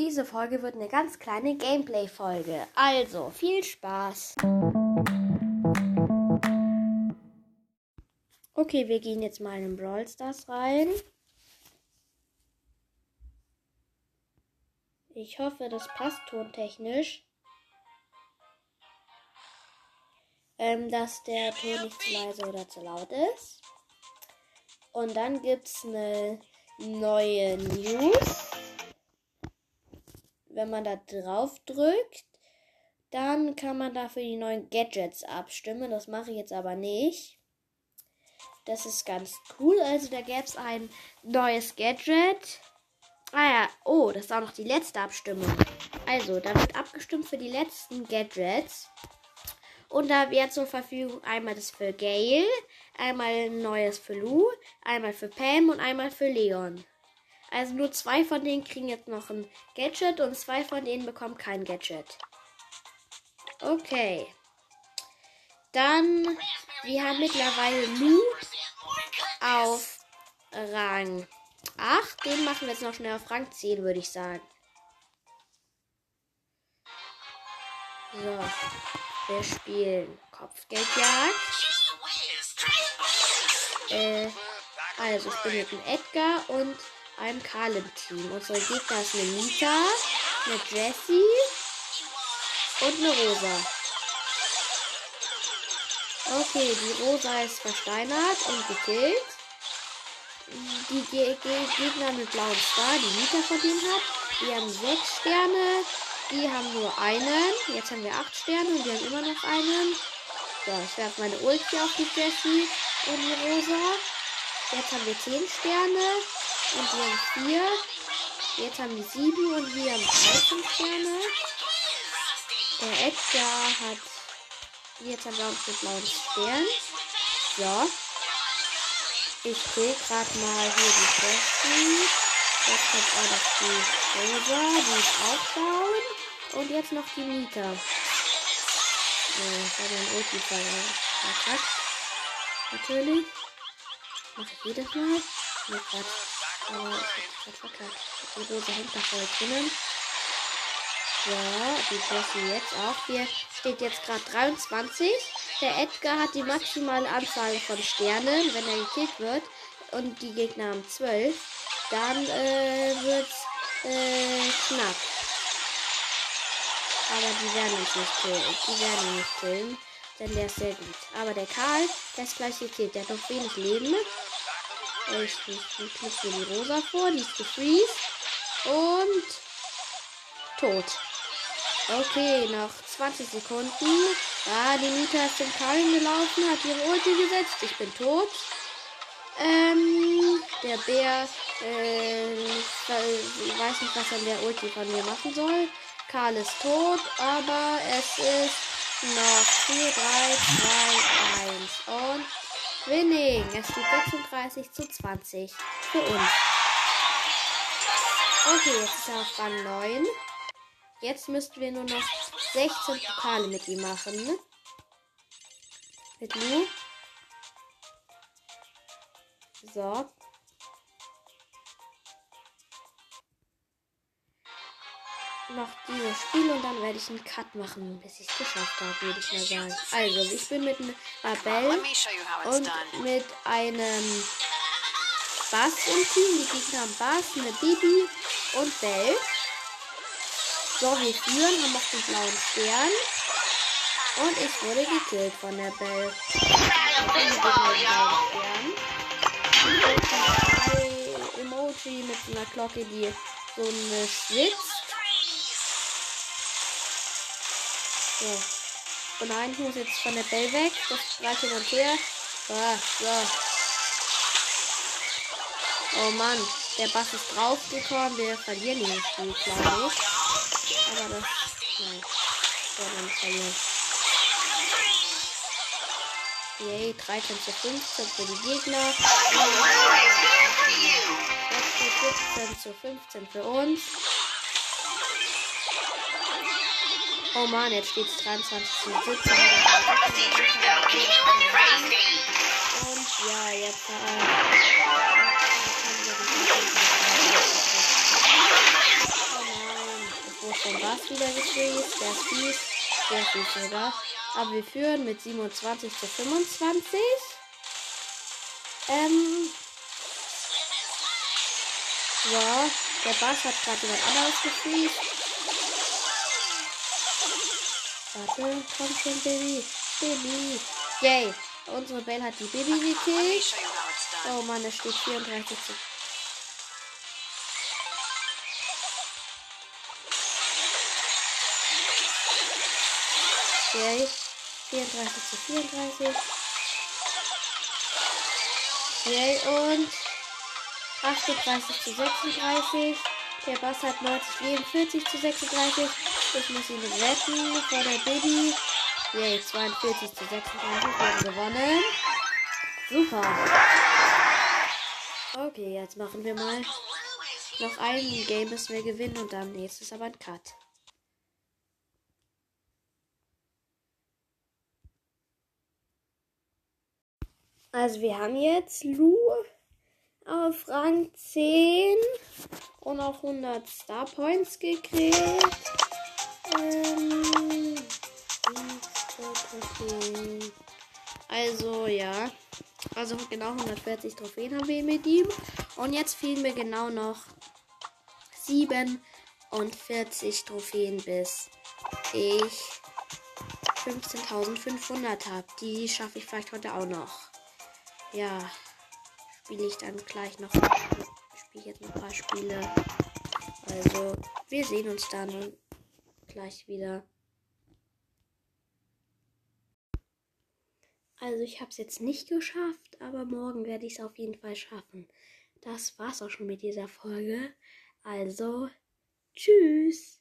Diese Folge wird eine ganz kleine Gameplay-Folge. Also, viel Spaß. Okay, wir gehen jetzt mal in Brawl Stars rein. Ich hoffe, das passt tontechnisch. Ähm, dass der Ton nicht zu leise oder zu laut ist. Und dann gibt es eine neue News wenn man da drauf drückt, dann kann man dafür die neuen Gadgets abstimmen. Das mache ich jetzt aber nicht. Das ist ganz cool. Also da gäbe es ein neues Gadget. Ah ja, oh, das ist auch noch die letzte Abstimmung. Also, da wird abgestimmt für die letzten Gadgets. Und da wäre zur Verfügung einmal das für Gail, einmal ein neues für Lou, einmal für Pam und einmal für Leon. Also nur zwei von denen kriegen jetzt noch ein Gadget und zwei von denen bekommen kein Gadget. Okay. Dann, wir haben mittlerweile Lu auf Rang 8. Den machen wir jetzt noch schnell auf Rang 10, würde ich sagen. So. Wir spielen Kopfgeldjagd. Äh, also ich bin mit dem Edgar und einem Karl im Team. Unsere Gegner ist eine Nita, eine Jessie und eine Rosa. Okay, die Rosa ist versteinert und gekillt. Die Ge Ge Gegner mit blauen Star, die Nita verdient hat, die haben sechs Sterne. Die haben nur einen. Jetzt haben wir acht Sterne und die haben immer noch einen. So, ich werfe meine Ulti auf die Jessie und die Rosa. Jetzt haben wir zehn Sterne. Und wir haben vier. Jetzt haben wir sieben und wir haben 13 Sterne. Der Edgar hat. Jetzt haben wir uns mit blauen Stern. So. Ich sehe gerade mal hier die Besten. Jetzt kommt auch noch die Rosa, die auch down. Und jetzt noch die Mieter. Ja, ich habe ein Ulti verkackt. Natürlich. Mach ich jedes Mal. Quatsch. Aber ich hab verkackt. Die Dose hängt da voll drinnen. Ja, die Jessie jetzt auch. Hier steht jetzt gerade 23. Der Edgar hat die maximale Anzahl von Sternen, wenn er gekillt wird. Und die Gegner haben 12. Dann äh, wird's äh, knapp. Aber die werden uns nicht killen. Die werden ihn nicht killen. Denn der ist sehr gut. Aber der Karl, der ist gleich gekillt. Der hat noch wenig Leben. Ich knüpfe die Rosa vor, die ist gefreezed. Und tot. Okay, noch 20 Sekunden. Ah, die Mieter ist zum Kallen gelaufen, hat ihre Ulti gesetzt. Ich bin tot. Ähm, der Bär, äh, weiß nicht, was er an der Ulti von mir machen soll. Karl ist tot, aber es ist noch 4, 3, 2, 1. Winning. Es steht 36 zu 20 für uns. Okay, jetzt ist er auf Rang 9. Jetzt müssten wir nur noch 16 Pokale mit ihm machen. Mit Lu. So. Noch dieses Spiel und dann werde ich einen Cut machen, bis ich es geschafft habe, würde ich mal sagen. Also, ich bin mit einem Abel und mit einem Bass im Team. Die Gegner haben Bass, eine Bibi und Bell. So, wir führen, haben auch den blauen Stern. Und ich wurde gekillt von der Bell. Emoji mit einer Glocke, die so eine schwitzt. So. Oh nein, ich muss jetzt von der Bell weg. Das schreit hin und her. Ah, so. Oh Mann, der Bass ist draufgekommen. Wir verlieren ihn Spiel, glaube ich. Aber das. Nein. Wir werden nicht verlieren. Yay, 13 zu 15 für die Gegner. Jetzt steht 17 zu 15 für uns. Oh man, jetzt steht es 23 zu 17. Und ja, jetzt. Äh, oh nein. vom Bass wieder gefreezed. Der ist fies. Sehr fies sogar. Aber wir führen mit 27 zu 25. Ähm. Ja, der Bass hat gerade jemand anderes gefreezed. Warte, komm schon, Baby. Baby. Yay. Unsere Belle hat die Baby gekillt. Oh Mann, es steht 34 zu. Yay. 34 zu 34. Yay und 38 zu 36. Der Bass hat 90 Leben, 40 zu 36. Ich muss ihn retten vor der Baby. Yay, 42 zu 36. Wir haben gewonnen. Super. Okay, jetzt machen wir mal noch ein Game, bis wir gewinnen und dann nächstes aber ein Cut. Also wir haben jetzt Lu auf Rang 10 und auch 100 Star Points gekriegt. Also ja, also genau 140 Trophäen haben wir mit ihm. Und jetzt fehlen mir genau noch 47 Trophäen, bis ich 15.500 habe. Die schaffe ich vielleicht heute auch noch ja, spiele ich dann gleich noch. Spiele jetzt noch ein paar Spiele. Also, wir sehen uns dann gleich wieder. Also, ich habe es jetzt nicht geschafft, aber morgen werde ich es auf jeden Fall schaffen. Das war's auch schon mit dieser Folge. Also, tschüss.